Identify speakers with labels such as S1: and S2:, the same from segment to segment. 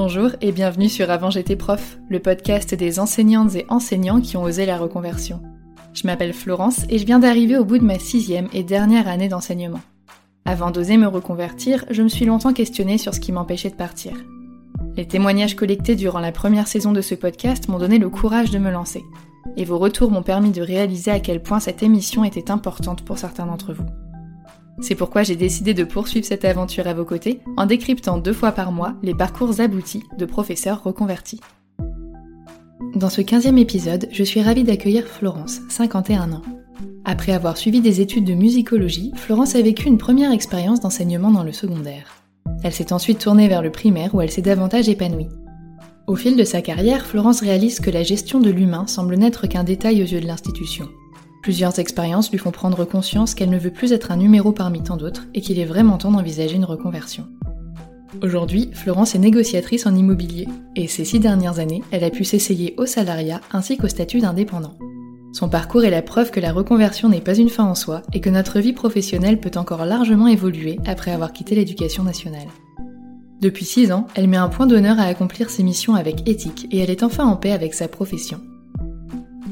S1: Bonjour et bienvenue sur Avant j'étais prof, le podcast des enseignantes et enseignants qui ont osé la reconversion. Je m'appelle Florence et je viens d'arriver au bout de ma sixième et dernière année d'enseignement. Avant d'oser me reconvertir, je me suis longtemps questionnée sur ce qui m'empêchait de partir. Les témoignages collectés durant la première saison de ce podcast m'ont donné le courage de me lancer. Et vos retours m'ont permis de réaliser à quel point cette émission était importante pour certains d'entre vous. C'est pourquoi j'ai décidé de poursuivre cette aventure à vos côtés en décryptant deux fois par mois les parcours aboutis de professeurs reconvertis. Dans ce 15e épisode, je suis ravie d'accueillir Florence, 51 ans. Après avoir suivi des études de musicologie, Florence a vécu une première expérience d'enseignement dans le secondaire. Elle s'est ensuite tournée vers le primaire où elle s'est davantage épanouie. Au fil de sa carrière, Florence réalise que la gestion de l'humain semble n'être qu'un détail aux yeux de l'institution. Plusieurs expériences lui font prendre conscience qu'elle ne veut plus être un numéro parmi tant d'autres et qu'il est vraiment temps d'envisager une reconversion. Aujourd'hui, Florence est négociatrice en immobilier et ces six dernières années, elle a pu s'essayer au salariat ainsi qu'au statut d'indépendant. Son parcours est la preuve que la reconversion n'est pas une fin en soi et que notre vie professionnelle peut encore largement évoluer après avoir quitté l'éducation nationale. Depuis six ans, elle met un point d'honneur à accomplir ses missions avec éthique et elle est enfin en paix avec sa profession.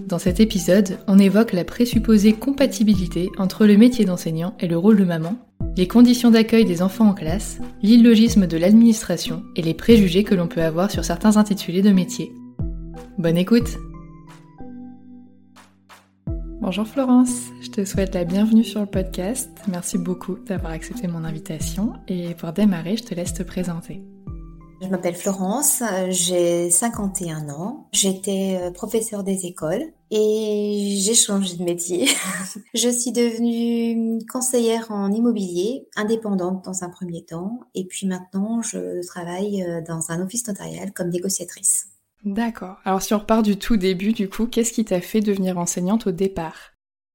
S1: Dans cet épisode, on évoque la présupposée compatibilité entre le métier d'enseignant et le rôle de maman, les conditions d'accueil des enfants en classe, l'illogisme de l'administration et les préjugés que l'on peut avoir sur certains intitulés de métier. Bonne écoute Bonjour Florence, je te souhaite la bienvenue sur le podcast. Merci beaucoup d'avoir accepté mon invitation et pour démarrer, je te laisse te présenter.
S2: Je m'appelle Florence, j'ai 51 ans, j'étais euh, professeure des écoles et j'ai changé de métier. je suis devenue conseillère en immobilier, indépendante dans un premier temps et puis maintenant je travaille euh, dans un office notarial comme négociatrice.
S1: D'accord. Alors si on repart du tout début, du coup, qu'est-ce qui t'a fait devenir enseignante au départ?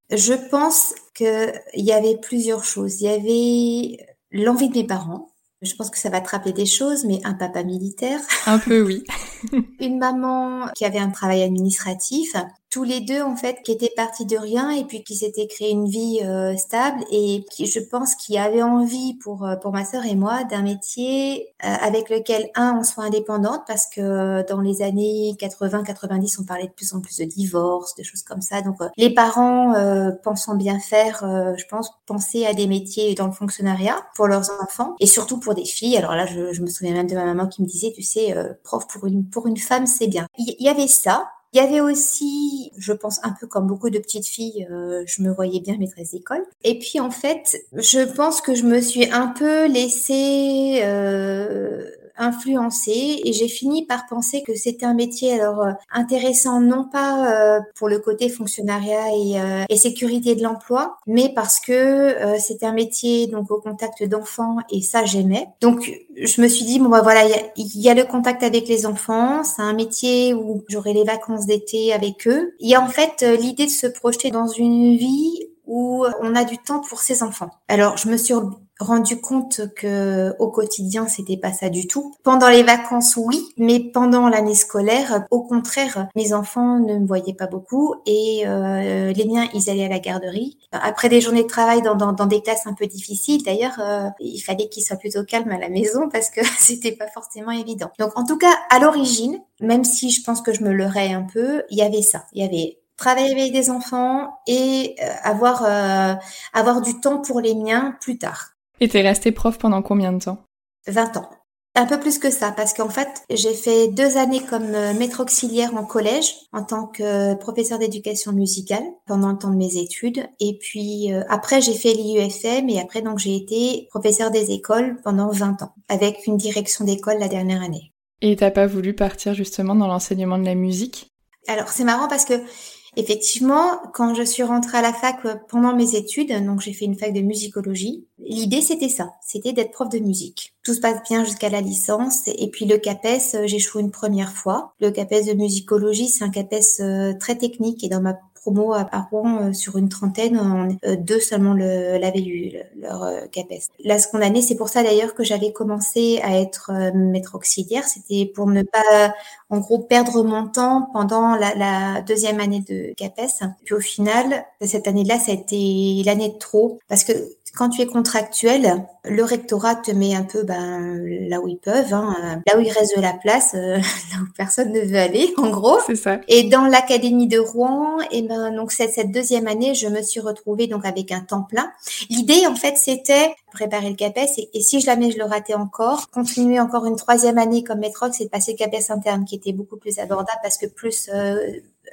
S2: Je pense qu'il y avait plusieurs choses. Il y avait l'envie de mes parents je pense que ça va te rappeler des choses, mais un papa militaire.
S1: Un peu, oui.
S2: une maman qui avait un travail administratif tous les deux en fait qui étaient partis de rien et puis qui s'étaient créé une vie euh, stable et qui je pense qui avaient envie pour euh, pour ma sœur et moi d'un métier euh, avec lequel un on soit indépendante parce que dans les années 80 90 on parlait de plus en plus de divorce de choses comme ça. Donc les parents pensant bien faire je pense penser à des métiers dans le fonctionnariat pour leurs enfants et surtout pour des filles. Alors là je, je me souviens même de ma maman qui me disait tu sais prof pour une pour une femme c'est bien il y avait ça Il y avait aussi, je pense un peu comme beaucoup de petites filles, euh, je me voyais bien maîtresse d'école. Et puis en fait, je pense que je me suis un peu laissée euh, influencée et j'ai fini par penser que c'était un métier alors euh, intéressant non pas euh, pour le côté fonctionnariat et, euh, et sécurité de l'emploi, mais parce que c'était un métier donc au contact d'enfants et ça j'aimais. Donc je me suis dit bon bah voilà il y, y, a le contact avec les enfants, c'est un métier où j'aurai les vacances d'été avec eux. Il y a en fait l'idée de se projeter dans une vie où on a du temps pour ses enfants. Alors, je me suis rendu compte que au quotidien, c'était pas ça du tout. Pendant les vacances, oui, mais pendant l'année scolaire, au contraire, mes enfants ne me voyaient pas beaucoup et euh, les miens, ils allaient à la garderie. Après des journées de travail dans, dans, dans des classes un peu difficiles, d'ailleurs, euh, il fallait qu'ils soient plutôt calmes à la maison parce que c'était pas forcément évident. Donc, en tout cas, à l'origine, même si je pense que je me leurrais un peu, il y avait ça. Il y avait travailler avec des enfants et euh, avoir, euh, avoir du temps pour les miens plus tard.
S1: Et t'es restée prof pendant combien de temps
S2: 20 ans. Un peu plus que ça, parce qu'en fait, j'ai fait deux années comme euh, maître auxiliaire en collège, en tant que professeur d'éducation musicale, pendant le temps de mes études. Et puis après, j'ai fait l'IUFM et après, donc, j'ai été professeur des écoles pendant 20 ans, avec une direction d'école la dernière année.
S1: Et t'as pas voulu partir justement dans l'enseignement de la musique?
S2: Alors, c'est marrant parce que Effectivement, quand je suis rentrée à la fac euh, pendant mes études, donc j'ai fait une fac de musicologie, l'idée c'était ça, c'était d'être prof de musique. Tout se passe bien jusqu'à la licence et puis le CAPES, euh, j'échoue une première fois. Le CAPES de musicologie, c'est un CAPES euh, très technique et dans ma promo à, euh, sur une trentaine, euh, deux seulement l'avaient eu, leur euh, CAPES. La seconde année, c'est pour ça d'ailleurs que j'avais commencé à être maître auxiliaire. C'était pour ne pas, en gros, perdre mon temps pendant la, la deuxième année de CAPES. Puis au final, cette année-là, ça a été l'année de trop parce que quand tu es contractuel, le rectorat te met un peu ben, là où ils peuvent, hein, là où il reste de la place, euh, là où personne ne veut aller, en gros.
S1: C'est ça.
S2: Et dans l'académie de Rouen, et eh ben donc cette, cette deuxième année, je me suis retrouvée donc avec un temps plein. L'idée en fait, c'était préparer le CAPES et, et, si jamais je le ratais encore, continuer encore une troisième année comme maître, c'est de passer le CAPES interne qui était beaucoup plus abordable parce que plus euh,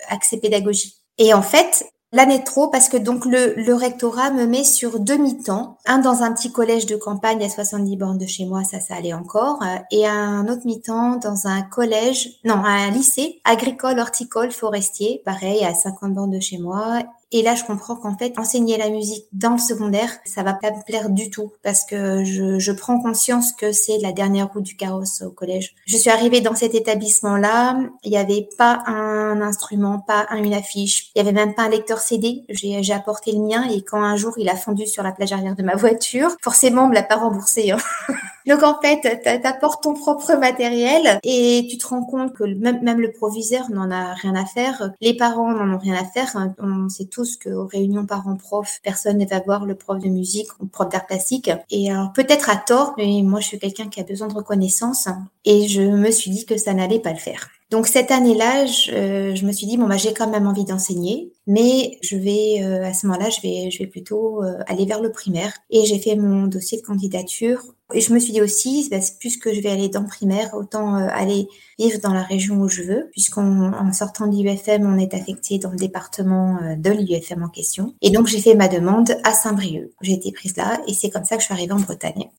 S2: accès pédagogique. Et en fait, L'année trop parce que donc le, le rectorat me met sur demi-temps, un dans un petit collège de campagne à 70 bornes de chez moi, ça ça allait encore, euh, et un autre mi-temps dans un collège, non, un lycée agricole, horticole, forestier, pareil à 50 bornes de chez moi, et là, je comprends qu'en fait, enseigner la musique dans le secondaire, ça va pas me plaire du tout parce que je, je prends conscience que c'est la dernière roue du carrosse au collège. Je suis arrivée dans cet établissement-là, il n'y avait pas un instrument, pas une affiche, il y avait même pas un lecteur CD. J'ai apporté le mien et quand un jour il a fondu sur la plage arrière de ma voiture, forcément, on me l'a pas remboursé. Hein. Donc en fait, tu apportes ton propre matériel et tu te rends compte que même, même le proviseur n'en a rien à faire, les parents n'en ont rien à faire. On sait tous qu'aux réunions parents-prof, personne ne va voir le prof de musique ou le prof d'art plastique. Et alors peut-être à tort, mais moi je suis quelqu'un qui a besoin de reconnaissance et je me suis dit que ça n'allait pas le faire. Donc cette année-là, je, je, me suis dit bon bah j'ai quand même envie d'enseigner, mais je vais euh, à ce moment-là, je vais je vais plutôt euh, aller vers le primaire et j'ai fait mon dossier de candidature et je me suis dit aussi bah, puisque je vais aller dans le primaire, autant euh, aller vivre dans la région où je veux, puisqu'en sortant de l'UFM, on est affecté dans le département de l'UFM en question. Et donc j'ai fait ma demande à Saint-Brieuc. J'ai été prise là et c'est comme ça que je suis arrivée en Bretagne.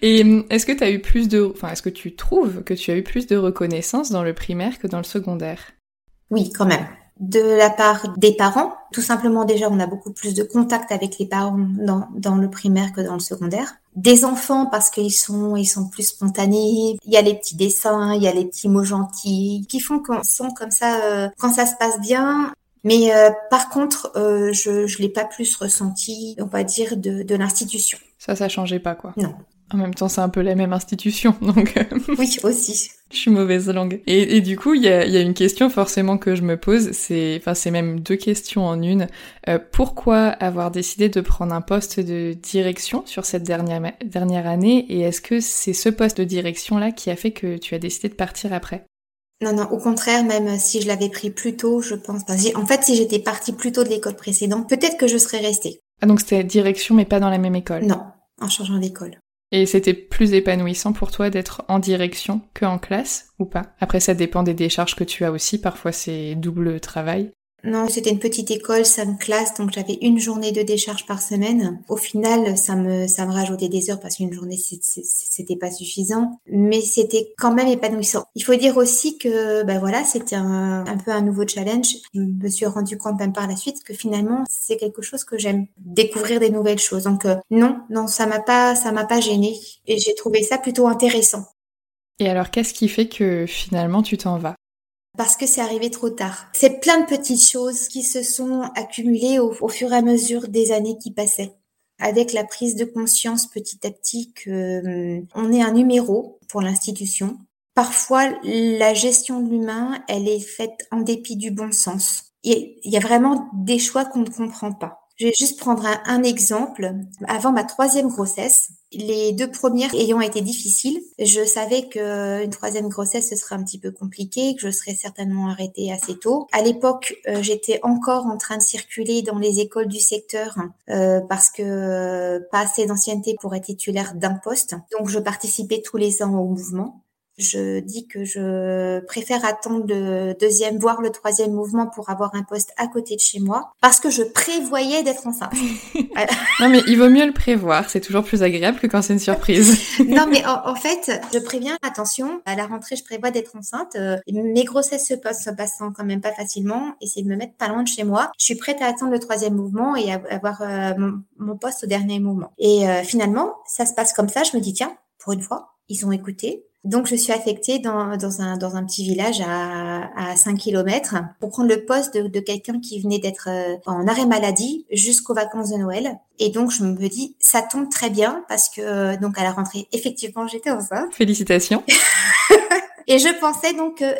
S1: Et hum, est-ce que tu as eu plus de, enfin, est-ce que tu trouves que tu as eu plus de reconnaissance dans le primaire que dans le secondaire?
S2: Oui, quand même. De la part des parents, tout simplement déjà, on a beaucoup plus de contact avec les parents dans, dans le primaire que dans le secondaire. Des enfants parce qu'ils sont ils sont plus spontanés. Il y a les petits dessins, il y a les petits mots gentils qui font qu'on sent comme ça euh, quand ça se passe bien. Mais euh, par contre, euh, je je l'ai pas plus ressenti, on va dire, de, de l'institution.
S1: Ça, ça changeait pas quoi.
S2: Non.
S1: En même temps, c'est un peu la même institution, donc. Euh,
S2: oui, aussi.
S1: Je suis mauvaise langue. Et, et du coup, il y a, y a, une question forcément que je me pose. C'est, enfin, c'est même deux questions en une. Euh, pourquoi avoir décidé de prendre un poste de direction sur cette dernière dernière année? Et est-ce que c'est ce poste de direction là qui a fait que tu as décidé de partir après?
S2: Non, non, au contraire, même si je l'avais pris plus tôt, je pense. En fait, si j'étais partie plus tôt de l'école précédente, peut-être que je serais restée.
S1: Ah, donc c'était direction, mais pas dans la même école?
S2: Non, en changeant d'école.
S1: Et c'était plus épanouissant pour toi d'être en direction qu'en classe ou pas? Après, ça dépend des décharges que tu as aussi. Parfois, c'est double travail.
S2: Non, c'était une petite école, cinq classes, donc j'avais une journée de décharge par semaine. Au final, ça me, ça me rajoutait des heures parce qu'une journée, c'était pas suffisant, mais c'était quand même épanouissant. Il faut dire aussi que, ben voilà, c'était un, un peu un nouveau challenge. Je me suis rendu compte même par la suite que finalement, c'est quelque chose que j'aime, découvrir des nouvelles choses. Donc euh, non, non, ça m'a pas, ça m'a pas gêné et j'ai trouvé ça plutôt intéressant.
S1: Et alors, qu'est-ce qui fait que finalement tu t'en vas?
S2: Parce que c'est arrivé trop tard. C'est plein de petites choses qui se sont accumulées au, fur et à mesure des années qui passaient. Avec la prise de conscience petit à petit que hum, on est un numéro pour l'institution. Parfois, la gestion de l'humain, elle est faite en dépit du bon sens. Il y a vraiment des choix qu'on ne comprend pas. Je vais juste prendre un, exemple. Avant ma troisième grossesse, les deux premières ayant été difficiles, je savais qu'une troisième grossesse ce serait un petit peu compliqué, que je serais certainement arrêtée assez tôt. À l'époque, euh, j'étais encore en train de circuler dans les écoles du secteur euh, parce que euh, pas assez d'ancienneté pour être titulaire d'un poste. Donc je participais tous les ans au mouvement je dis que je préfère attendre le deuxième, voire le troisième mouvement pour avoir un poste à côté de chez moi, parce que je prévoyais d'être enceinte.
S1: non, mais il vaut mieux le prévoir, c'est toujours plus agréable que quand c'est une surprise.
S2: non, mais en, fait, je préviens, attention, à la rentrée, je prévois d'être enceinte. Euh, mes grossesses se, passent, se passant quand même pas facilement, essayez de me mettre pas loin de chez moi. Je suis prête à attendre le troisième mouvement et à avoir euh, mon, poste au dernier mouvement. Et euh, finalement, ça se passe comme ça, je me dis, tiens, pour une fois, ils ont écouté, donc, je suis affectée dans, dans, un, dans un petit village à, à 5 km pour prendre le poste de, de quelqu'un qui venait d'être euh, en arrêt maladie jusqu'aux vacances de Noël. Et donc, je me dis, ça tombe très bien parce que, euh, donc, à la rentrée, effectivement, j'étais enceinte.
S1: Félicitations.
S2: Et je pensais donc que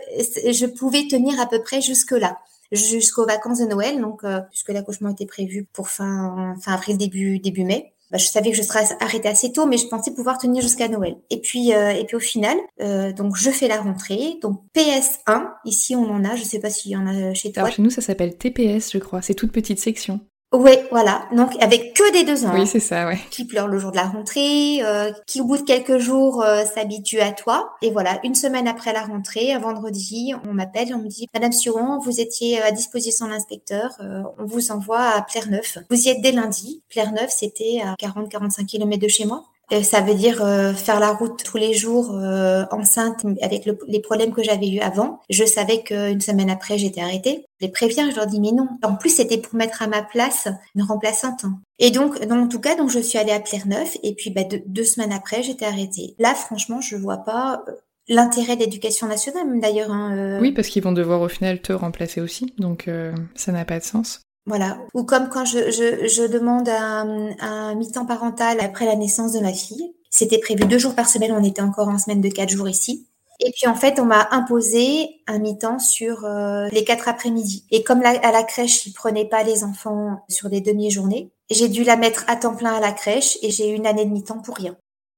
S2: je pouvais tenir à peu près jusque-là jusqu'aux vacances de Noël, donc euh, puisque l'accouchement était prévu pour fin fin avril début début mai. Bah, je savais que je serais arrêtée assez tôt, mais je pensais pouvoir tenir jusqu'à Noël. Et puis, euh, et puis au final, euh, donc je fais la rentrée. Donc PS1, ici on en a, je sais pas s'il y en a chez toi.
S1: Alors chez nous, ça s'appelle TPS, je crois. C'est toute petite section.
S2: Oui, voilà. Donc avec que des deux ans.
S1: Oui, c'est ça, ouais.
S2: Qui pleure le jour de la rentrée, euh, qui au bout de quelques jours euh, s'habitue à toi. Et voilà, une semaine après la rentrée, un vendredi, on m'appelle, on me dit Madame Suron, vous étiez à disposition de l'inspecteur, euh, on vous envoie à Neuf. Vous y êtes dès lundi. Neuf, c'était à 40-45 km de chez moi. Euh, ça veut dire euh, faire la route tous les jours euh, enceinte avec les problèmes que j'avais eu avant. Je savais qu'une semaine après, j'étais arrêtée. Je les préviens, je leur dis mais non. En plus, c'était pour mettre à ma place une remplaçante. Et donc, en tout cas, donc je suis allée à Neuf et puis bah, deux, semaines après, j'étais arrêtée. Là, franchement, je vois pas l'intérêt de l'éducation nationale, d'ailleurs. Hein,
S1: oui, parce qu'ils vont devoir au final te remplacer aussi, donc ça n'a pas de sens.
S2: Voilà. Ou comme quand je, je, demande un, mi-temps parental après la naissance de ma fille. C'était prévu deux jours par semaine, on était encore en semaine de quatre jours ici. Et puis en fait, on m'a imposé un mi-temps sur euh, les quatre après-midi. Et comme à la crèche, ils prenaient pas les enfants sur des demi-journées, j'ai dû la mettre à temps plein à la crèche et j'ai eu une année de mi-temps pour rien.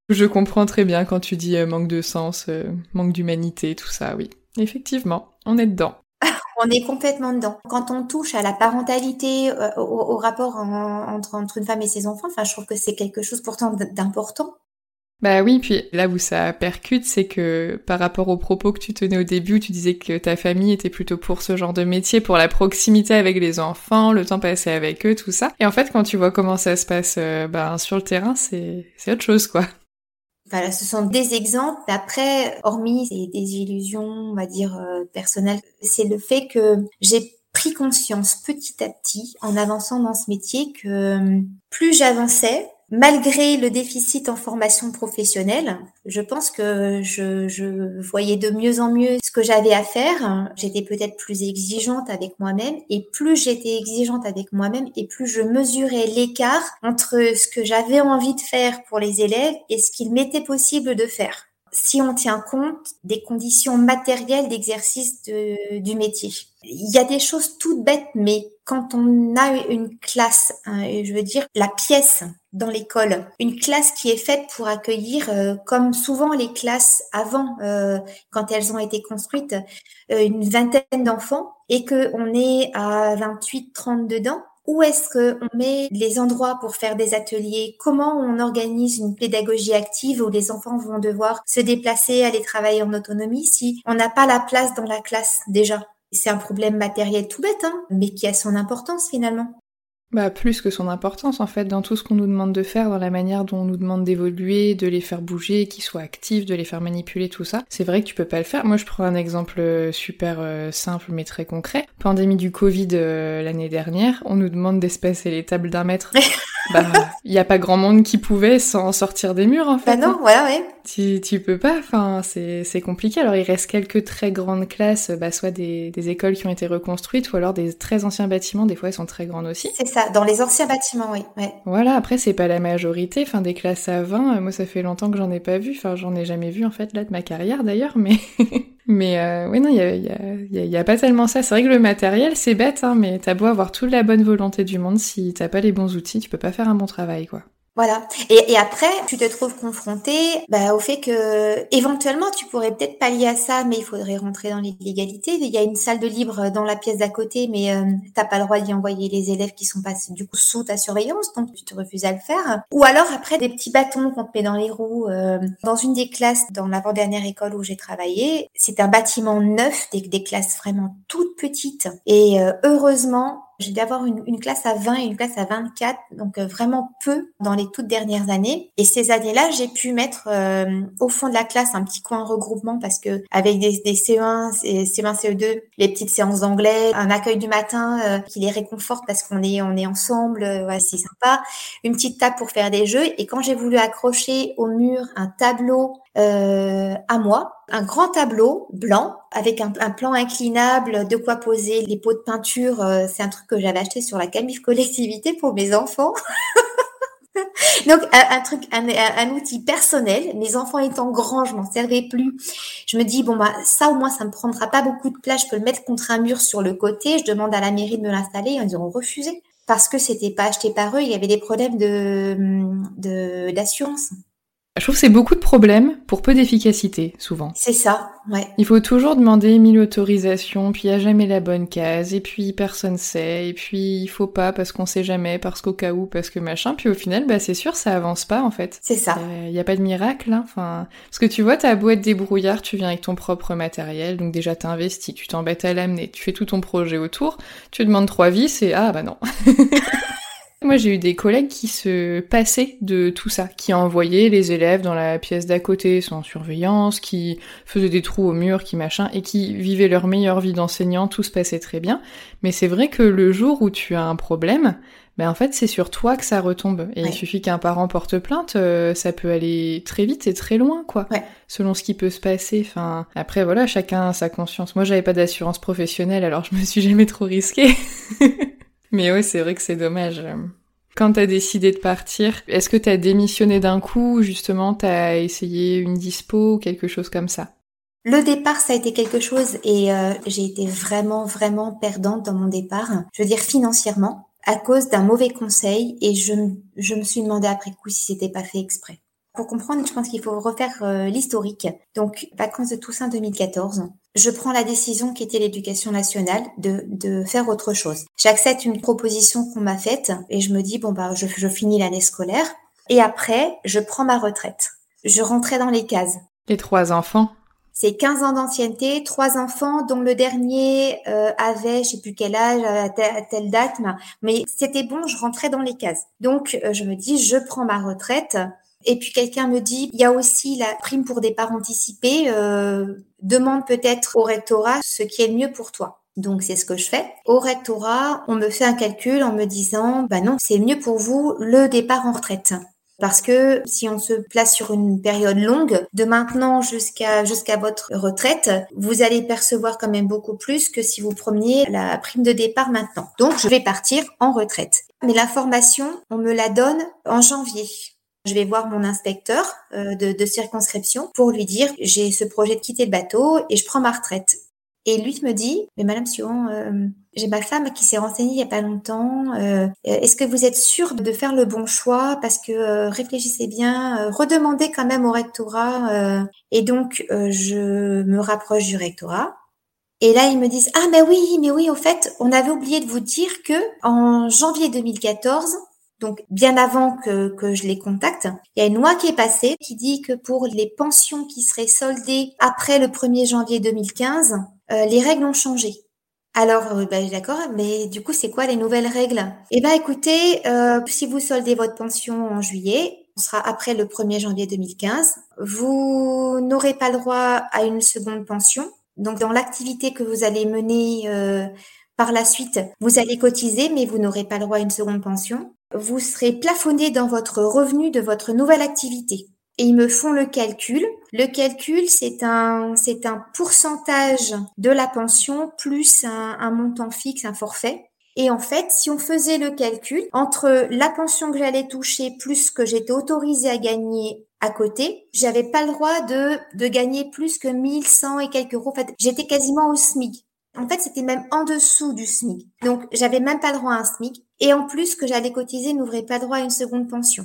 S1: Je comprends très bien quand tu dis euh, manque de sens, euh, manque d'humanité, tout ça, oui. Effectivement, on est dedans
S2: on est complètement dedans. Quand on touche à la parentalité, euh, au, rapport entre, une femme et ses enfants, enfin, je trouve que c'est quelque chose pourtant d'important.
S1: Bah oui, puis là où ça percute, c'est que par rapport aux propos que tu tenais au début, tu disais que ta famille était plutôt pour ce genre de métier, pour la proximité avec les enfants, le temps passé avec eux, tout ça. Et en fait, quand tu vois comment ça se passe euh, bah, sur le terrain, c'est autre chose, quoi.
S2: Voilà, ce sont des exemples. Après, hormis des illusions, on va dire, euh, personnelles, c'est le fait que j'ai pris conscience petit à petit, en avançant dans ce métier, que euh, plus j'avançais, malgré le déficit en formation professionnelle, je pense que je, je voyais de mieux en mieux ce que j'avais à faire. J'étais peut-être plus exigeante avec moi-même et plus j'étais exigeante avec moi-même et plus je mesurais l'écart entre ce que j'avais envie de faire pour les élèves et ce qu'il m'était possible de faire si on tient compte des conditions matérielles d'exercice du métier. Il y a des choses toutes bêtes, mais quand on a une classe, hein, je veux dire la pièce dans l'école, une classe qui est faite pour accueillir, euh, comme souvent les classes avant, euh, quand elles ont été construites, euh, une vingtaine d'enfants, et que on est à 28, 30 dedans, où est-ce qu'on met les endroits pour faire des ateliers, comment on organise une pédagogie active où les enfants vont devoir se déplacer, aller travailler en autonomie si on n'a pas la place dans la classe déjà? C'est un problème matériel tout bête, hein, mais qui a son importance finalement.
S1: Bah plus que son importance en fait dans tout ce qu'on nous demande de faire, dans la manière dont on nous demande d'évoluer, de les faire bouger, qu'ils soient actifs, de les faire manipuler, tout ça. C'est vrai que tu peux pas le faire. Moi je prends un exemple euh, super euh, simple mais très concret. Pandémie du Covid euh, l'année dernière, on nous demande d'espacer les tables d'un mètre. bah il y a pas grand monde qui pouvait sans sortir des murs en fait.
S2: Bah non, voilà ouais.
S1: Tu, tu peux pas, enfin c'est, compliqué. Alors il reste quelques très grandes classes, bah soit des, des écoles qui ont été reconstruites ou alors des très anciens bâtiments, des fois ils sont très grands aussi.
S2: C'est ça dans les anciens bâtiments, oui.
S1: Voilà, après, c'est pas la majorité. Enfin, des classes à 20, euh, moi, ça fait longtemps que j'en ai pas vu. Enfin, j'en ai jamais vu, en fait, là, de ma carrière, d'ailleurs, mais... mais euh, oui, non, il y a, y, a, pas tellement ça. C'est vrai que le matériel, c'est bête, hein, mais t'as beau avoir toute la bonne volonté du monde, si t'as pas les bons outils, tu peux pas faire un bon travail, quoi.
S2: Voilà. Et, et, après, tu te trouves confronté bah, au fait que éventuellement, tu pourrais peut-être pallier à ça, mais il faudrait rentrer dans l'illégalité. Il y a une salle de libre dans la pièce d'à côté, mais euh, t'as pas le droit d'y envoyer les élèves qui sont passés du coup sous ta surveillance, donc tu te refuses à le faire. Ou alors après des petits bâtons qu'on te met dans les roues. Euh, dans une des classes, dans l'avant-dernière école où j'ai travaillé, c'est un bâtiment neuf, des, des classes vraiment toutes petites. Et euh, heureusement, j'ai dû avoir une, une, classe à 20 et une classe à 24, donc euh, vraiment peu dans les toutes dernières années. Et ces années-là, j'ai pu mettre euh, au fond de la classe un petit coin regroupement parce que avec des, des CE1, CE1, CE2, les petites séances d'anglais, un accueil du matin euh, qui les réconforte parce qu'on est on est ensemble, ouais, c'est sympa. Une petite table pour faire des jeux. Et quand j'ai voulu accrocher au mur un tableau euh, à moi, un grand tableau blanc avec un, plan inclinable, de quoi poser les pots de peinture. Euh, c'est un truc que j'avais acheté sur la Camif collectivité pour mes enfants. Donc un, truc, un, outil personnel. Mes enfants étant grands, je m'en servais plus. Je me dis bon bah ça au moins ça me prendra pas beaucoup de place. Je peux le mettre contre un mur sur le côté. Je demande à la mairie de me l'installer. Ils ont refusé parce que c'était pas acheté par eux. Il y avait des problèmes de d'assurance.
S1: Je trouve que c'est beaucoup de problèmes pour peu d'efficacité, souvent.
S2: C'est ça, ouais.
S1: Il faut toujours demander mille autorisations, puis il n'y a jamais la bonne case, et puis personne sait, et puis il faut pas parce qu'on sait jamais, parce qu'au cas où, parce que machin, puis au final, bah c'est sûr, ça avance pas en fait.
S2: C'est ça.
S1: Il n'y a pas de miracle, hein. Enfin, parce que tu vois, t'as beau être débrouillard, tu viens avec ton propre matériel, donc déjà t'investis, tu t'embêtes à l'amener, tu fais tout ton projet autour, tu demandes trois vis, et ah bah non. Moi, j'ai eu des collègues qui se passaient de tout ça, qui envoyaient les élèves dans la pièce d'à côté sans surveillance, qui faisaient des trous au mur, qui machin, et qui vivaient leur meilleure vie d'enseignant, tout se passait très bien. Mais c'est vrai que le jour où tu as un problème, ben en fait, c'est sur toi que ça retombe. Et il suffit qu'un parent porte plainte, euh, ça peut aller très vite et très loin, quoi. Selon ce qui peut se passer. Enfin, après, voilà, chacun a sa conscience. Moi, j'avais pas d'assurance professionnelle, alors je me suis jamais trop risquée. Mais ouais, c'est vrai que c'est dommage. Quand t'as décidé de partir, est-ce que t'as démissionné d'un coup ou justement t'as essayé une dispo ou quelque chose comme ça?
S2: Le départ, ça a été quelque chose et euh, j'ai été vraiment, vraiment perdante dans mon départ. Je veux dire financièrement, à cause d'un mauvais conseil et je, je me suis demandé après coup si c'était pas fait exprès. Pour comprendre, je pense qu'il faut refaire euh, l'historique. Donc, vacances de Toussaint 2014, je prends la décision qui était l'éducation nationale de, de faire autre chose. J'accepte une proposition qu'on m'a faite et je me dis, bon, bah, je, je finis l'année scolaire et après, je prends ma retraite. Je rentrais dans les cases.
S1: Les trois enfants?
S2: C'est 15 ans d'ancienneté, trois enfants, dont le dernier euh, avait, je sais plus quel âge, à telle, date, mais c'était bon, je rentrais dans les cases. Donc, euh, je me dis, je prends ma retraite et puis quelqu'un me dit, il y a aussi la prime pour départ anticipé, euh, demande peut-être au rectorat ce qui est le mieux pour toi. Donc c'est ce que je fais. Au rectorat, on me fait un calcul en me disant, bah non, c'est mieux pour vous le départ en retraite. Parce que si on se place sur une période longue, de maintenant jusqu'à jusqu'à votre retraite, vous allez percevoir quand même beaucoup plus que si vous preniez la prime de départ maintenant. Donc je vais partir en retraite. Mais la formation, on me la donne en janvier. Je vais voir mon inspecteur euh, de, circonscription pour lui dire j'ai ce projet de quitter le bateau et je prends ma retraite. Et lui me dit mais Madame Sion, euh, j'ai ma femme qui s'est renseignée il y a pas longtemps. Euh, est-ce que vous êtes sûre de faire le bon choix Parce que réfléchissez bien, redemandez quand même au rectorat. et donc je me rapproche du rectorat Et là, ils me disent ah mais oui, mais oui, au fait, on avait oublié de vous dire que en janvier 2014, donc bien avant que, je les contacte, il y a une loi qui est passée qui dit que pour les pensions qui seraient soldées après le 1er janvier 2015, euh, les règles ont changé. Alors, euh, bah, d'accord, mais du coup, c'est quoi les nouvelles règles? Eh ben, écoutez, euh, si vous soldez votre pension en juillet, on sera après le 1er janvier 2015, vous n'aurez pas le droit à une seconde pension. Donc, dans l'activité que vous allez mener par la suite, vous allez cotiser, mais vous n'aurez pas le droit à une seconde pension. Vous serez plafonné dans votre revenu de votre nouvelle activité et ils me font le calcul. Le calcul, c'est un, c'est un pourcentage de la pension plus un, un, montant fixe, un forfait. Et en fait, si on faisait le calcul entre la pension que j'allais toucher plus que j'étais autorisée à gagner à côté, j'avais pas le droit de, de gagner plus que 1100 et quelques euros. En fait, j'étais quasiment au SMIC. En fait, c'était même en dessous du SMIC. Donc, j'avais même pas le droit à un SMIC. Et en plus, que j'allais cotiser n'ouvrait pas droit à une seconde pension.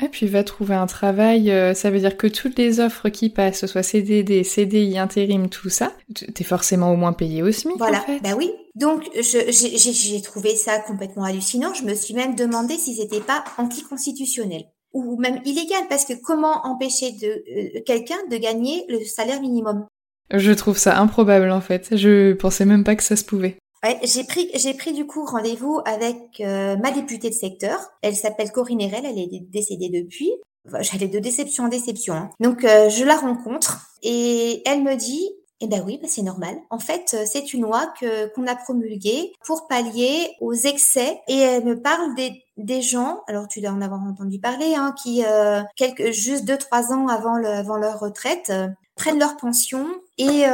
S1: Et puis va trouver un travail, euh, ça veut dire que toutes les offres qui passent, ce soit CDD, CDI, intérim, tout ça, t'es forcément au moins payé au SMIC.
S2: Voilà,
S1: en fait.
S2: bah oui. Donc j'ai trouvé ça complètement hallucinant. Je me suis même demandé si c'était pas anticonstitutionnel ou même illégal, parce que comment empêcher de euh, quelqu'un de gagner le salaire minimum?
S1: Je trouve ça improbable en fait. Je pensais même pas que ça se pouvait.
S2: Ouais, j'ai pris j'ai pris du coup rendez-vous avec euh, ma députée de secteur. Elle s'appelle Corinne Erel, elle est décédée depuis. Enfin, J'allais de déception en déception. Hein. Donc euh, je la rencontre et elle me dit eh ben oui, ben c'est normal. En fait, euh, c'est une loi que qu'on a promulguée pour pallier aux excès. Et elle me parle des, des gens, alors tu dois en avoir entendu parler, hein, qui euh, quelques juste deux trois ans avant le, avant leur retraite prennent leur pension et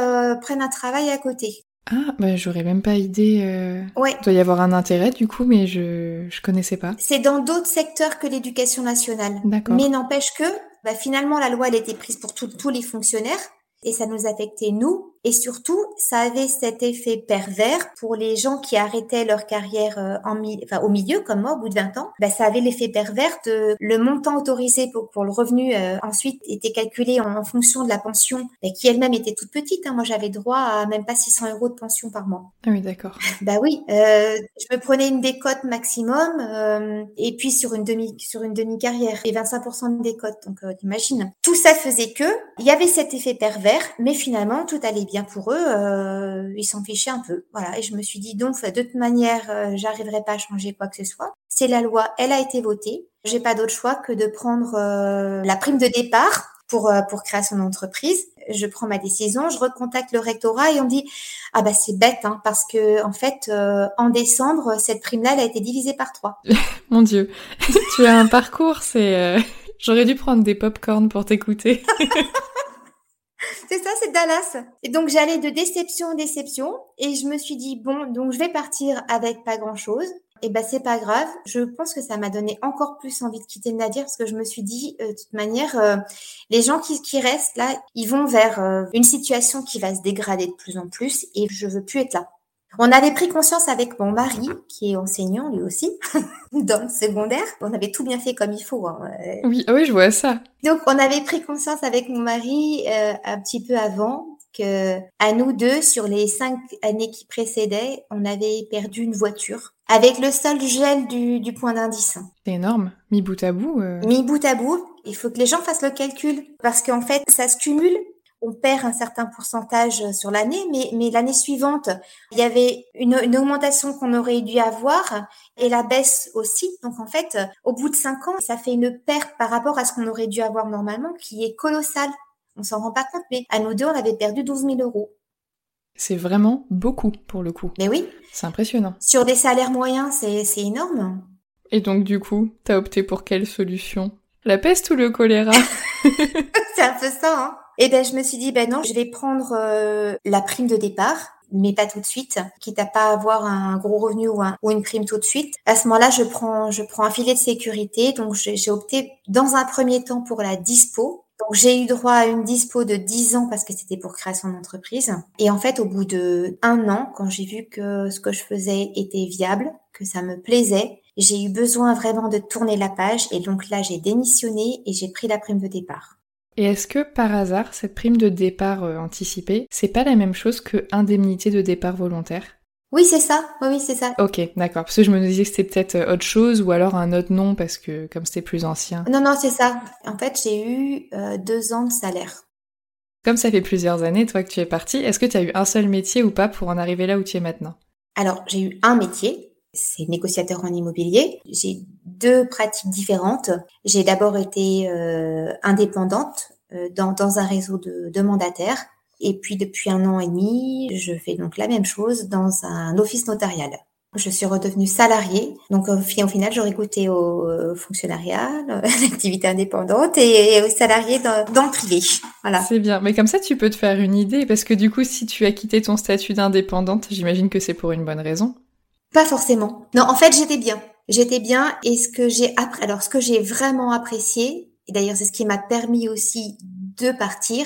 S2: prennent un travail à côté.
S1: Ah, bah j'aurais même pas idée. Euh... Ouais. Il doit y avoir un intérêt du coup, mais je je connaissais pas.
S2: C'est dans d'autres secteurs que l'éducation nationale.
S1: D'accord.
S2: Mais n'empêche que, bah, finalement, la loi elle était prise pour tous les fonctionnaires et ça nous affectait nous. Et surtout, ça avait cet effet pervers pour les gens qui arrêtaient leur carrière euh, en enfin, au milieu, comme moi, au bout de 20 ans. Bah, ça avait l'effet pervers de le montant autorisé pour, pour le revenu euh, ensuite était calculé en, fonction de la pension, bah, qui elle-même était toute petite. Hein. Moi, j'avais droit à même pas 600 euros de pension par mois.
S1: Ah oui, d'accord.
S2: bah oui, euh, je me prenais une décote maximum euh, et puis sur une demi sur une demi carrière et 25% de décote. Donc, euh, t'imagines. Tout ça faisait que il y avait cet effet pervers, mais finalement tout allait bien pour eux, euh, ils s'en fichaient un peu. Voilà, et je me suis dit donc de toute manière, euh, j'arriverai pas à changer quoi que ce soit. C'est la loi, elle a été votée. J'ai pas d'autre choix que de prendre euh, la prime de départ pour euh, pour créer son entreprise. Je prends ma décision, je recontacte le rectorat et on dit ah bah c'est bête hein, parce que en fait euh, en décembre cette prime là elle a été divisée par trois.
S1: Mon Dieu, tu as un parcours, c'est j'aurais dû prendre des pop-corn pour t'écouter.
S2: c'est ça, c'est Dallas. Et donc j'allais de déception en déception et je me suis dit bon, donc je vais partir avec pas grand chose. Et ben c'est pas grave. Je pense que ça m'a donné encore plus envie de quitter Nadir parce que je me suis dit euh, de toute manière, euh, les gens qui, qui restent là, ils vont vers euh, une situation qui va se dégrader de plus en plus et je veux plus être là. On avait pris conscience avec mon mari, qui est enseignant lui aussi, dans le secondaire. On avait tout bien fait comme il faut. Hein.
S1: Oui, ah oui, je vois ça.
S2: Donc, on avait pris conscience avec mon mari euh, un petit peu avant que, à nous deux, sur les cinq années qui précédaient, on avait perdu une voiture avec le seul gel du, du point d'indice.
S1: C'est énorme. Mi bout à bout. Euh...
S2: Mi bout à bout. Il faut que les gens fassent le calcul parce qu'en fait, ça se cumule on perd un certain pourcentage sur l'année, mais, mais l'année suivante, il y avait une, une augmentation qu'on aurait dû avoir et la baisse aussi. Donc en fait, au bout de cinq ans, ça fait une perte par rapport à ce qu'on aurait dû avoir normalement qui est colossale. On s'en rend pas compte, mais à nous deux, on avait perdu 12 000 euros.
S1: C'est vraiment beaucoup pour le coup.
S2: Mais oui.
S1: C'est impressionnant.
S2: Sur des salaires moyens, c'est énorme.
S1: Et donc du coup, t'as opté pour quelle solution? La peste ou le choléra?
S2: C'est un peu ça, hein et ben je me suis dit ben non, je vais prendre euh, la prime de départ mais pas tout de suite, quitte à pas avoir un gros revenu ou, un, ou une prime tout de suite. À ce moment-là, je prends, je prends un filet de sécurité. Donc, j'ai opté dans un premier temps pour la dispo. Donc, j'ai eu droit à une dispo de 10 ans parce que c'était pour création d'entreprise. Et en fait, au bout de un an, quand j'ai vu que ce que je faisais était viable, que ça me plaisait, j'ai eu besoin vraiment de tourner la page. Et donc là, j'ai démissionné et j'ai pris la prime de départ.
S1: Et est-ce que par hasard, cette prime de départ euh, anticipée, c'est pas la même chose que indemnité de départ volontaire?
S2: Oui, c'est ça. Oui, oui, c'est ça.
S1: Ok, d'accord. Parce que je me disais que c'était peut-être euh, autre chose ou alors un autre nom parce que comme c'était plus ancien.
S2: Non, non, c'est ça. En fait, j'ai eu euh, deux ans de salaire.
S1: Comme ça fait plusieurs années, toi, que tu es partie, est-ce que tu as eu un seul métier ou pas pour en arriver là où tu es maintenant?
S2: Alors, j'ai eu un métier, c'est négociateur en immobilier. J'ai deux pratiques différentes. J'ai d'abord été euh, indépendante euh, dans, dans, un réseau de, de mandataires. Et puis depuis un an et demi, je fais donc la même chose dans un office notarial. Je suis redevenue salariée. Donc au final, j'aurais goûté au euh, fonctionnariat, à l'activité indépendante et aux salariés dans, dans le privé. Voilà.
S1: C'est bien. Mais comme ça, tu peux te faire une idée parce que du coup, si tu as quitté ton statut d'indépendante, j'imagine que c'est pour une bonne raison.
S2: Pas forcément. Non, en fait, j'étais bien. J'étais bien et ce que j'ai appris, alors ce que j'ai vraiment apprécié, et d'ailleurs c'est ce qui m'a permis aussi de partir,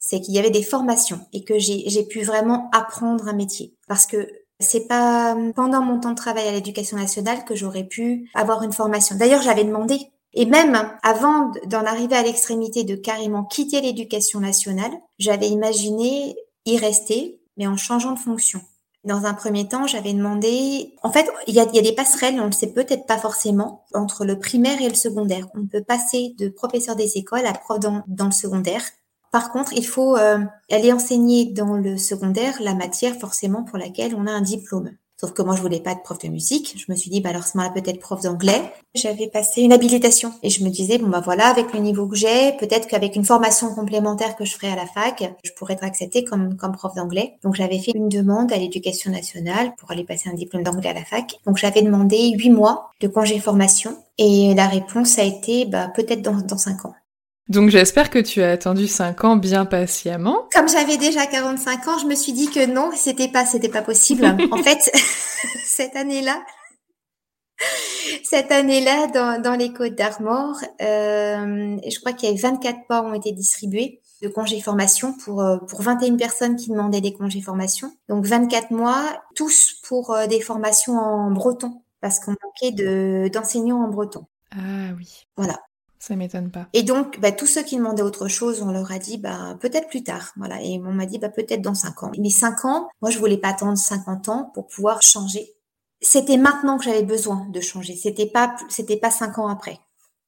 S2: c'est qu'il y avait des formations et que j'ai pu vraiment apprendre un métier. Parce que c'est pas pendant mon temps de travail à l'éducation nationale que j'aurais pu avoir une formation. D'ailleurs, j'avais demandé. Et même avant d'en arriver à l'extrémité de carrément quitter l'éducation nationale, j'avais imaginé y rester, mais en changeant de fonction. Dans un premier temps, j'avais demandé. En fait, il y a, des passerelles, on ne sait peut-être pas forcément, entre le primaire et le secondaire. On peut passer de professeur des écoles à prof dans, dans le secondaire. Par contre, il faut euh, aller enseigner dans le secondaire la matière forcément pour laquelle on a un diplôme. Sauf que moi, je voulais pas être prof de musique. Je me suis dit, bah alors ce moment peut-être prof d'anglais. J'avais passé une habilitation et je me disais, bon bah voilà, avec le niveau que j'ai, peut-être qu'avec une formation complémentaire que je ferai à la fac, je pourrais être acceptée comme comme prof d'anglais. Donc j'avais fait une demande à l'éducation nationale pour aller passer un diplôme d'anglais à la fac. Donc j'avais demandé huit mois de congé formation et la réponse a été, bah peut-être dans dans cinq ans.
S1: Donc j'espère que tu as attendu 5 ans bien patiemment.
S2: Comme j'avais déjà 45 ans, je me suis dit que non, c'était pas c'était pas possible. en fait, cette année-là cette année-là dans, dans les Côtes d'Armor, euh, je crois qu'il y avait 24 pas ont été distribués de congés formation pour euh, pour 21 personnes qui demandaient des congés formation. Donc 24 mois, tous pour euh, des formations en breton parce qu'on manquait de d'enseignants en breton.
S1: Ah oui.
S2: Voilà.
S1: Ça m'étonne pas.
S2: Et donc, bah, tous ceux qui demandaient autre chose, on leur a dit, bah, peut-être plus tard. Voilà. Et on m'a dit, bah, peut-être dans cinq ans. Mais cinq ans, moi, je voulais pas attendre 50 ans pour pouvoir changer. C'était maintenant que j'avais besoin de changer. C'était pas, c'était pas cinq ans après.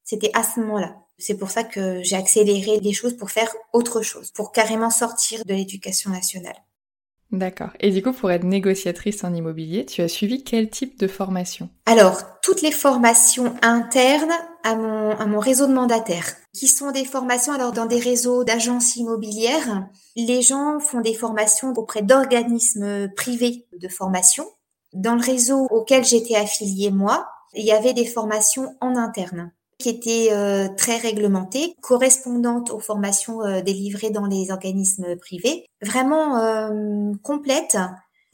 S2: C'était à ce moment-là. C'est pour ça que j'ai accéléré les choses pour faire autre chose, pour carrément sortir de l'éducation nationale.
S1: D'accord. Et du coup, pour être négociatrice en immobilier, tu as suivi quel type de formation?
S2: Alors, toutes les formations internes à mon, à mon réseau de mandataires, qui sont des formations, alors dans des réseaux d'agences immobilières, les gens font des formations auprès d'organismes privés de formation. Dans le réseau auquel j'étais affiliée, moi, il y avait des formations en interne qui était euh, très réglementée, correspondante aux formations euh, délivrées dans les organismes privés, vraiment euh, complète.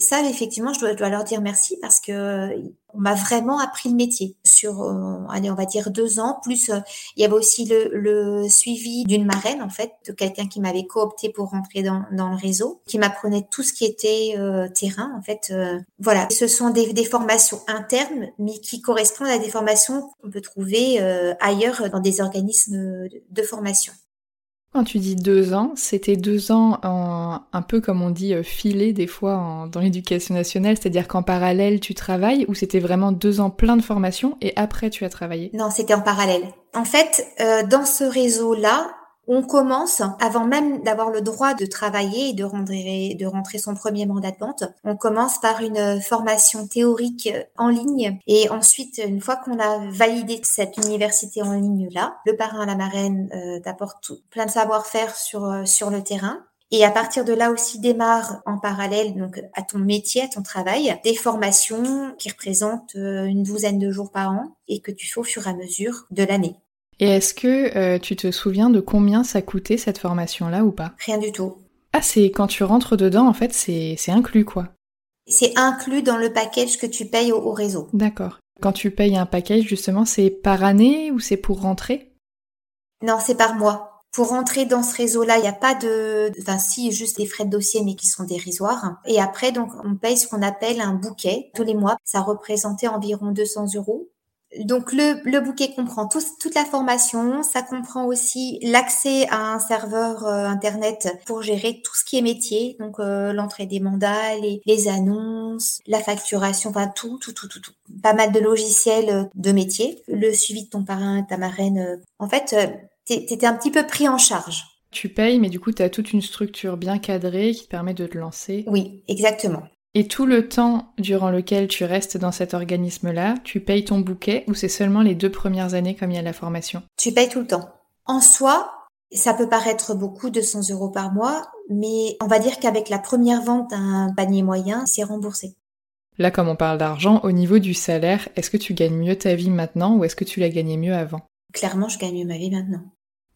S2: Ça, effectivement, je dois, dois, leur dire merci parce que on m'a vraiment appris le métier sur, euh, allez, on va dire deux ans. Plus, euh, il y avait aussi le, le suivi d'une marraine, en fait, de quelqu'un qui m'avait coopté pour rentrer dans, dans le réseau, qui m'apprenait tout ce qui était euh, terrain, en fait. voilà, ce sont des, des, formations internes, mais qui correspondent à des formations qu'on peut trouver ailleurs dans des organismes de formation.
S1: Quand tu dis deux ans, c'était deux ans en, un peu comme on dit euh, filé des fois dans l'éducation nationale, c'est-à-dire qu'en parallèle tu travailles ou c'était vraiment deux ans plein de formation et après tu as travaillé?
S2: Non, c'était en parallèle. En fait, euh, dans ce réseau-là, on commence, avant même d'avoir le droit de travailler et de rentrer, de rentrer son premier mandat de vente, on commence par une formation théorique en ligne. Et ensuite, une fois qu'on a validé cette université en ligne-là, le parrain, la marraine euh, t'apporte plein de savoir-faire sur, euh, sur le terrain. Et à partir de là aussi démarre en parallèle donc à ton métier, à ton travail, des formations qui représentent euh, une douzaine de jours par an et que tu fais au fur et à mesure de l'année.
S1: Et est-ce que euh, tu te souviens de combien ça coûtait cette formation-là ou pas?
S2: Rien du tout.
S1: Ah, c'est quand tu rentres dedans, en fait, c'est inclus quoi.
S2: C'est inclus dans le package que tu payes au, réseau.
S1: D'accord. Quand tu payes un package, justement, c'est par année ou c'est pour rentrer?
S2: Non, c'est par mois. Pour rentrer dans ce réseau-là, il n'y a pas de, enfin si, juste des frais de dossier, mais qui sont dérisoires. Et après, donc, on paye ce qu'on appelle un bouquet tous les mois. Ça représentait environ 200 euros Donc le, bouquet comprend toute la formation, ça comprend aussi l'accès à un serveur euh, internet pour gérer tout ce qui est métier, donc euh, l'entrée des mandats, les, annonces, la facturation, enfin tout, tout, tout, tout, tout. Pas mal de logiciels euh, de métier, le suivi de ton parrain, ta marraine. En fait, t'étais un petit peu pris en charge.
S1: Tu payes, mais du coup, tu as toute une structure bien cadrée qui te permet de te lancer.
S2: Oui, exactement.
S1: Et tout le temps durant lequel tu restes dans cet organisme-là, tu payes ton bouquet ou c'est seulement les deux premières années comme il y a la formation?
S2: Tu payes tout le temps. En soi, ça peut paraître beaucoup, 200 euros par mois, mais on va dire qu'avec la première vente d'un panier moyen, c'est remboursé.
S1: Là, comme on parle d'argent, au niveau du salaire, est-ce que tu gagnes mieux ta vie maintenant ou est-ce que tu l'as gagné mieux avant?
S2: Clairement, je gagne mieux ma vie maintenant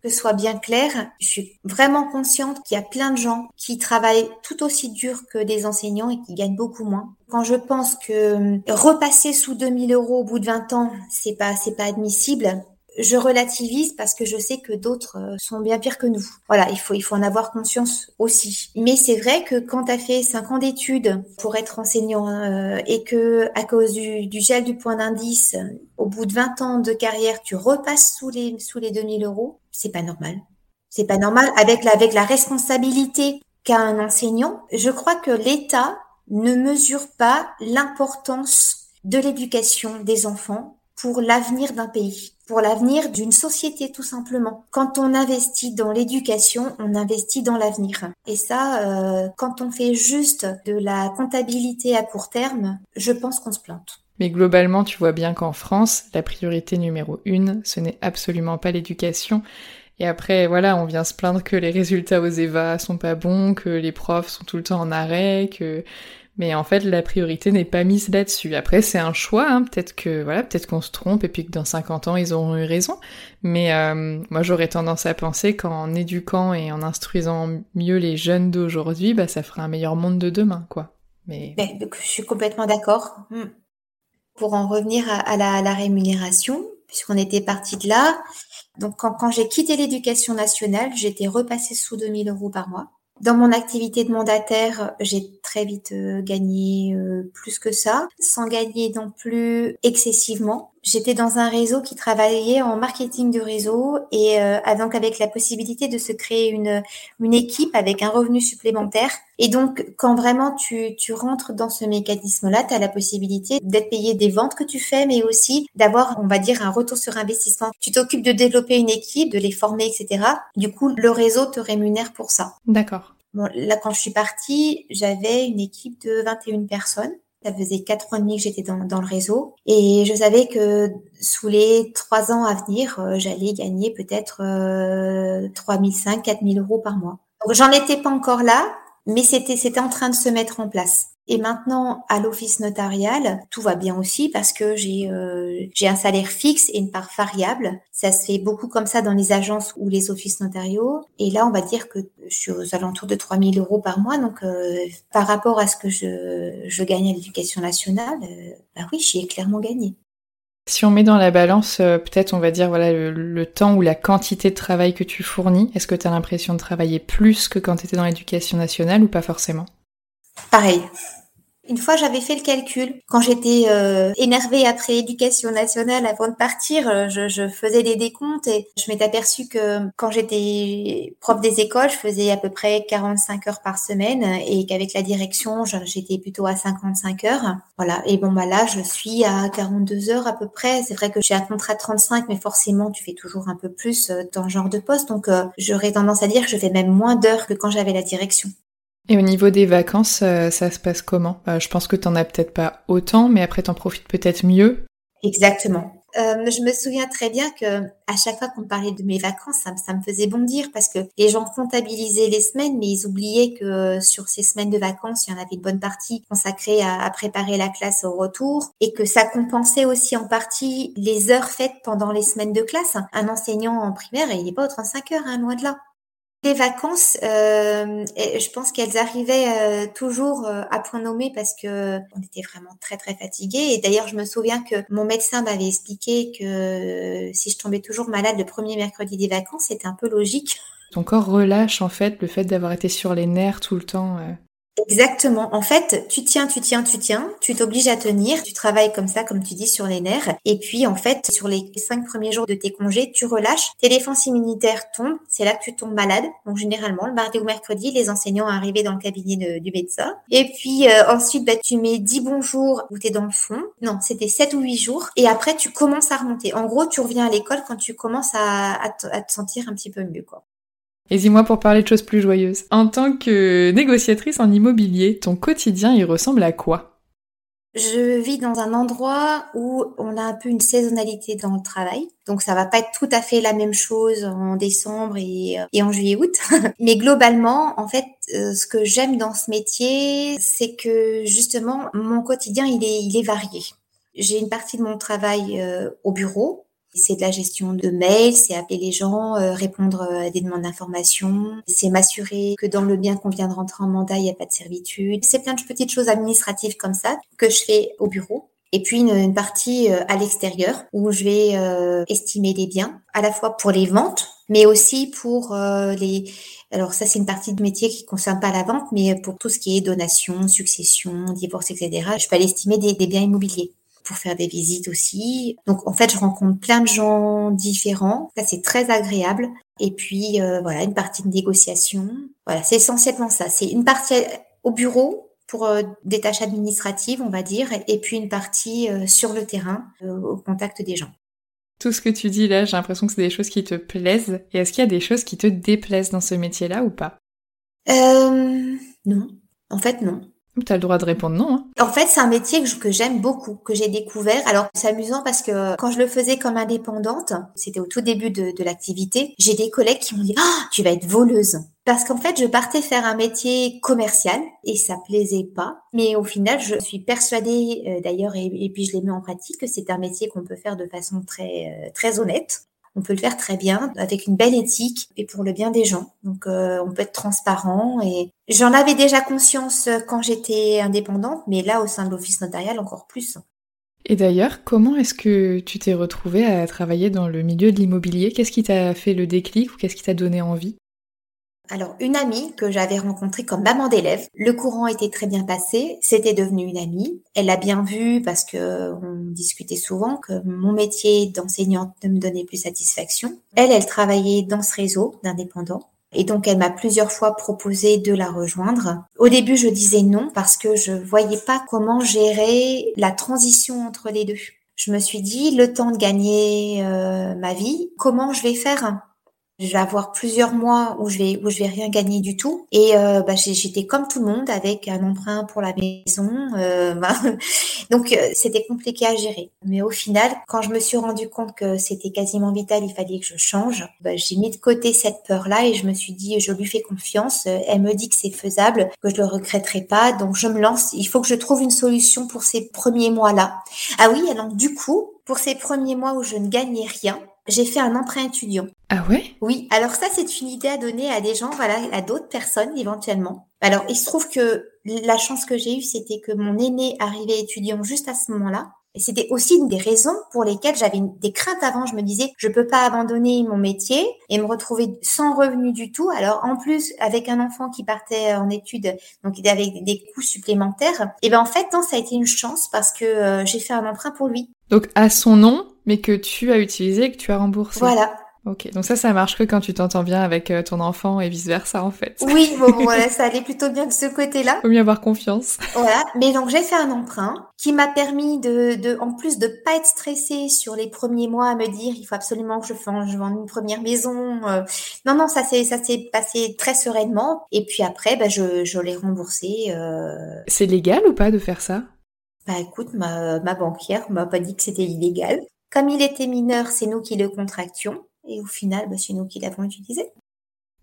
S2: soit bien clair, je suis vraiment consciente qu'il y a plein de gens qui travaillent tout aussi dur que des enseignants et qui gagnent beaucoup moins. Quand je pense que euh, repasser sous 2000 euros au bout de 20 ans, c'est pas, c'est pas admissible, je relativise parce que je sais que d'autres euh, sont bien pires que nous. Voilà, il faut, il faut en avoir conscience aussi. Mais c'est vrai que quand tu as fait 5 ans d'études pour être enseignant euh, et que à cause du, du gel du point d'indice, au bout de 20 ans de carrière, tu repasses sous les, sous les 2000 euros, c'est pas normal. C'est pas normal avec la, avec la responsabilité qu'a un enseignant. Je crois que l'État ne mesure pas l'importance de l'éducation des enfants pour l'avenir d'un pays, pour l'avenir d'une société tout simplement. Quand on investit dans l'éducation, on investit dans l'avenir. Et ça, euh, quand on fait juste de la comptabilité à court terme, je pense qu'on se plante.
S1: Mais globalement, tu vois bien qu'en France, la priorité numéro une, ce n'est absolument pas l'éducation. Et après, voilà, on vient se plaindre que les résultats aux EVA sont pas bons, que les profs sont tout le temps en arrêt, que mais en fait, la priorité n'est pas mise là-dessus. Après, c'est un choix. Hein. Peut-être que voilà, peut-être qu'on se trompe et puis que dans 50 ans, ils auront eu raison. Mais euh, moi, j'aurais tendance à penser qu'en éduquant et en instruisant mieux les jeunes d'aujourd'hui, bah, ça fera un meilleur monde de demain, quoi.
S2: Mais je suis complètement d'accord. Hmm. Pour en revenir à, la, rémunération, puisqu'on était parti de là. Donc, quand, quand j'ai quitté l'éducation nationale, j'étais repassée sous 2000 euros par mois. Dans mon activité de mandataire, j'ai très vite euh, gagné euh, plus que ça, sans gagner non plus excessivement. J'étais dans un réseau qui travaillait en marketing de réseau et euh, donc avec la possibilité de se créer une, une équipe avec un revenu supplémentaire. Et donc, quand vraiment tu, tu rentres dans ce mécanisme-là, tu as la possibilité d'être payé des ventes que tu fais, mais aussi d'avoir, on va dire, un retour sur investissement. Tu t'occupes de développer une équipe, de les former, etc. Du coup, le réseau te rémunère pour ça.
S1: D'accord.
S2: Bon, là, quand je suis partie, j'avais une équipe de 21 personnes. Ça faisait quatre ans et demi que j'étais dans, dans, le réseau et je savais que sous les trois ans à venir, euh, j'allais gagner peut-être euh, 3005, 4000 euros par mois. Donc j'en étais pas encore là, mais c'était c'était en train de se mettre en place. Et maintenant, à l'office notarial, tout va bien aussi parce que j'ai euh, j'ai un salaire fixe et une part variable. Ça se fait beaucoup comme ça dans les agences ou les offices notariaux. Et là, on va dire que je suis aux alentours de 3000 euros par mois. Donc, euh, par rapport à ce que je, je gagne à l'éducation nationale, euh, bah oui, j'y ai clairement gagné.
S1: Si on met dans la balance, peut-être on va dire voilà le, temps ou la quantité de travail que tu fournis, est-ce que tu as l'impression de travailler plus que quand tu étais dans l'éducation nationale ou pas forcément?
S2: Pareil. Une fois, j'avais fait le calcul. Quand j'étais euh, énervée après éducation nationale, avant de partir, euh, je, faisais des décomptes et je m'étais aperçue que quand j'étais prof des écoles, je faisais à peu près 45 heures par semaine et qu'avec la direction, j'étais plutôt à 55 heures. Voilà. Et bon, bah là, je suis à 42 heures à peu près. C'est vrai que j'ai un contrat de 35, mais forcément, tu fais toujours un peu plus euh, dans ce genre de poste. Donc, j'aurais tendance à dire que je fais même moins d'heures que quand j'avais la direction.
S1: Et au niveau des vacances, euh, ça se passe comment? Bah, Je pense que tu n'en as peut-être pas autant, mais après tu en profites peut-être mieux.
S2: Exactement. Euh, je me souviens très bien que à chaque fois qu'on parlait de mes vacances, ça, me faisait bondir parce que les gens comptabilisaient les semaines, mais ils oubliaient que sur ces semaines de vacances, il y en avait une bonne partie consacrée à, à préparer la classe au retour et que ça compensait aussi en partie les heures faites pendant les semaines de classe. Un enseignant en primaire, il n'est pas aux 35 heures, hein, loin de là. Les vacances, euh, je pense qu'elles arrivaient euh, toujours euh, à point nommé parce que on était vraiment très très fatigués. Et d'ailleurs, je me souviens que mon médecin m'avait expliqué que si je tombais toujours malade le premier mercredi des vacances, c'était un peu logique.
S1: Ton corps relâche en fait le fait d'avoir été sur les nerfs tout le temps.
S2: Exactement. En fait, tu tiens, tu tiens, tu tiens, tu t'obliges à tenir, tu travailles comme ça, comme tu dis, sur les nerfs. Et puis, en fait, sur les cinq premiers jours de tes congés, tu relâches, tes défenses immunitaires tombent, c'est là que tu tombes malade. Donc, généralement, le mardi ou mercredi, les enseignants arrivaient dans le cabinet du médecin. Et puis, euh, ensuite, bah, tu mets 10 bons jours où tu dans le fond. Non, c'était 7 ou 8 jours. Et après, tu commences à remonter. En gros, tu reviens à l'école quand tu commences à te sentir un petit peu mieux, quoi.
S1: Et dis-moi pour parler de choses plus joyeuses. En tant que négociatrice en immobilier, ton quotidien, il ressemble à quoi?
S2: Je vis dans un endroit où on a un peu une saisonnalité dans le travail. Donc ça va pas être tout à fait la même chose en décembre et, euh, en juillet-août. Mais globalement, en fait, euh, ce que j'aime dans ce métier, c'est que justement, mon quotidien, il est, varié. J'ai une partie de mon travail euh, au bureau, c'est de la gestion de mails, c'est appeler les gens, euh, répondre à des demandes d'informations, c'est m'assurer que dans le bien qu'on vient de rentrer en mandat, il n'y a pas de servitude. C'est plein de petites choses administratives comme ça que je fais au bureau. Et puis une, partie euh, à l'extérieur où je vais euh, estimer les biens, à la fois pour les ventes, mais aussi pour les... Alors ça, c'est une partie de métier qui ne concerne pas la vente, mais pour tout ce qui est donation, succession, divorce, etc. Je peux aller estimer des biens immobiliers pour faire des visites aussi. Donc en fait, je rencontre plein de gens différents. Ça, c'est très agréable. Et puis euh, voilà, une partie de négociation. Voilà, c'est essentiellement ça. C'est une partie au bureau pour euh, des tâches administratives, on va dire, et puis une partie euh, sur le terrain, au contact des gens.
S1: Tout ce que tu dis là, j'ai l'impression que c'est des choses qui te plaisent. Et est-ce qu'il y a des choses qui te déplaisent dans ce métier-là ou pas?
S2: Euh, Non. En fait, non.
S1: Tu as le droit de répondre non. Hein.
S2: En fait, c'est un métier que j'aime beaucoup, que j'ai découvert. Alors, c'est amusant parce que quand je le faisais comme indépendante, c'était au tout début de, l'activité, j'ai des collègues qui m'ont dit ah, tu vas être voleuse ». Parce qu'en fait, je partais faire un métier commercial et ça plaisait pas. Mais au final, je suis persuadée, euh, d'ailleurs, et, et, puis je l'ai mis en pratique, que c'est un métier qu'on peut faire de façon très, euh, très honnête on peut le faire très bien avec une belle éthique et pour le bien des gens. Donc euh, on peut être transparent et j'en avais déjà conscience quand j'étais indépendante, mais là au sein de l'office notarial encore plus.
S1: Et d'ailleurs, comment est-ce que tu t'es retrouvée à travailler dans le milieu de l'immobilier? Qu'est-ce qui t'a fait le déclic ou qu'est-ce qui t'a donné envie?
S2: Alors, une amie que j'avais rencontrée comme maman d'élève, le courant était très bien passé, c'était devenu une amie. Elle l'a bien vu parce que on discutait souvent que mon métier d'enseignante ne me donnait plus satisfaction. Elle, elle travaillait dans ce réseau d'indépendants. Et donc, elle m'a plusieurs fois proposé de la rejoindre. Au début, je disais non parce que je voyais pas comment gérer la transition entre les deux. Je me suis dit, le temps de gagner euh, ma vie, comment je vais faire je vais avoir plusieurs mois où je vais où je vais rien gagner du tout. Et euh, bah, j'étais comme tout le monde avec un emprunt pour la maison euh, bah, donc euh, c'était compliqué à gérer. Mais au final quand je me suis rendu compte que c'était quasiment vital il fallait que je change bah, j'ai mis de côté cette peur là et je me suis dit je lui fais confiance. Elle me dit que c'est faisable que je le regretterai pas. Donc je me lance. Il faut que je trouve une solution pour ces premiers mois là ah oui alors du coup pour ces premiers mois où je ne gagnais rien j'ai fait un emprunt étudiant.
S1: Ah ouais?
S2: Oui. Alors ça, c'est une idée à donner à des gens, voilà, à d'autres personnes éventuellement. Alors, il se trouve que la chance que j'ai eue, c'était que mon aîné arrivait étudiant juste à ce moment-là. Et c'était aussi une des raisons pour lesquelles j'avais des craintes avant. Je me disais, je peux pas abandonner mon métier et me retrouver sans revenu du tout. Alors, en plus, avec un enfant qui partait en études, donc il avait des coûts supplémentaires. Et ben, en fait, non, ça a été une chance parce que euh, j'ai fait un emprunt pour lui.
S1: Donc, à son nom, mais que tu as utilisé et que tu as remboursé.
S2: Voilà.
S1: Ok, donc ça, ça marche que quand tu t'entends bien avec euh, ton enfant et vice versa en fait.
S2: Oui, bon, voilà, ça allait plutôt bien de ce côté-là.
S1: Faut mieux avoir confiance.
S2: Voilà, mais donc j'ai fait un emprunt qui m'a permis de, de, en plus de pas être stressée sur les premiers mois à me dire il faut absolument que je fasse, je vende une première maison. Euh. non, non, ça s'est, ça s'est passé très sereinement. Et puis après, bah, je, je l'ai remboursé. Euh...
S1: C'est légal ou pas de faire ça?
S2: Bah écoute, ma, ma banquière m'a pas dit que c'était illégal. Comme il était mineur, c'est nous qui le contractions. Et au final, bah, c'est nous qui l'avons utilisé.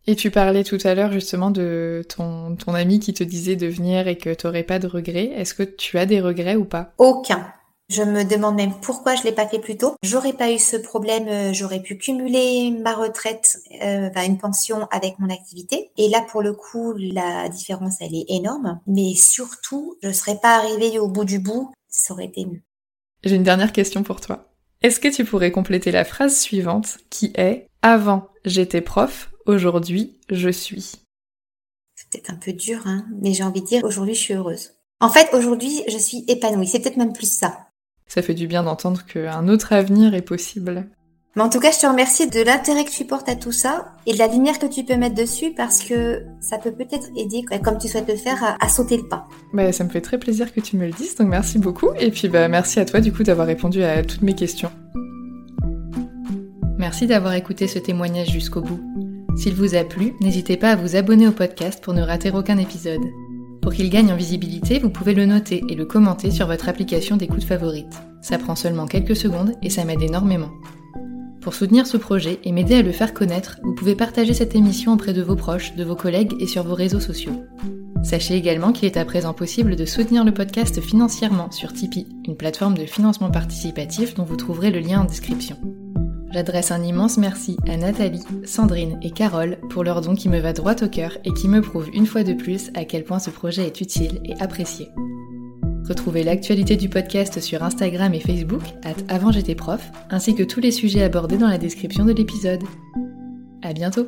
S1: Et tu parlais tout à l'heure justement de ton, ton ami qui te disait de venir et que tu n'aurais pas de regrets. Est-ce que tu as des regrets ou pas?
S2: Aucun. Je me demande même pourquoi je l'ai pas fait plus tôt. J'aurais pas eu ce problème, euh, j'aurais pu cumuler ma retraite, euh, une pension avec mon activité. Et là, pour le coup, la différence, elle est énorme. Mais surtout, je serais pas arrivée au bout du bout. Ça aurait été mieux.
S1: J'ai une dernière question pour toi. Est-ce que tu pourrais compléter la phrase suivante qui est Avant j'étais prof, aujourd'hui je suis
S2: C'est un peu dur, hein, mais j'ai envie de dire, aujourd'hui, je suis heureuse. En fait, aujourd'hui, je suis épanouie. C'est peut-être même plus ça.
S1: Ça fait du bien d'entendre qu'un autre avenir est possible.
S2: Mais en tout cas, je te remercie de l'intérêt que tu portes à tout ça et de la lumière que tu peux mettre dessus parce que ça peut peut-être aider, comme tu souhaites le faire, à, sauter le pas.
S1: Bah, ça me fait très plaisir que tu me le dises, donc merci beaucoup. Et puis bah, merci à toi du coup d'avoir répondu à toutes mes questions. Merci d'avoir écouté ce témoignage jusqu'au bout. S'il vous a plu, n'hésitez pas à vous abonner au podcast pour ne rater aucun épisode. Pour qu'il gagne en visibilité, vous pouvez le noter et le commenter sur votre application d'écoute favorite. Ça prend seulement quelques secondes et ça m'aide énormément. Pour soutenir ce projet et m'aider à le faire connaître, vous pouvez partager cette émission auprès de vos proches, de vos collègues et sur vos réseaux sociaux. Sachez également qu'il est à présent possible de soutenir le podcast financièrement sur Tipeee, une plateforme de financement participatif dont vous trouverez le lien en description. J'adresse un immense merci à Nathalie, Sandrine et Carole pour leur don qui me va droit au cœur et qui me prouve une fois de plus à quel point ce projet est utile et apprécié. Retrouvez l'actualité du podcast sur Instagram et Facebook, at avant j'étais ainsi que tous les sujets abordés dans la description de l'épisode. À bientôt!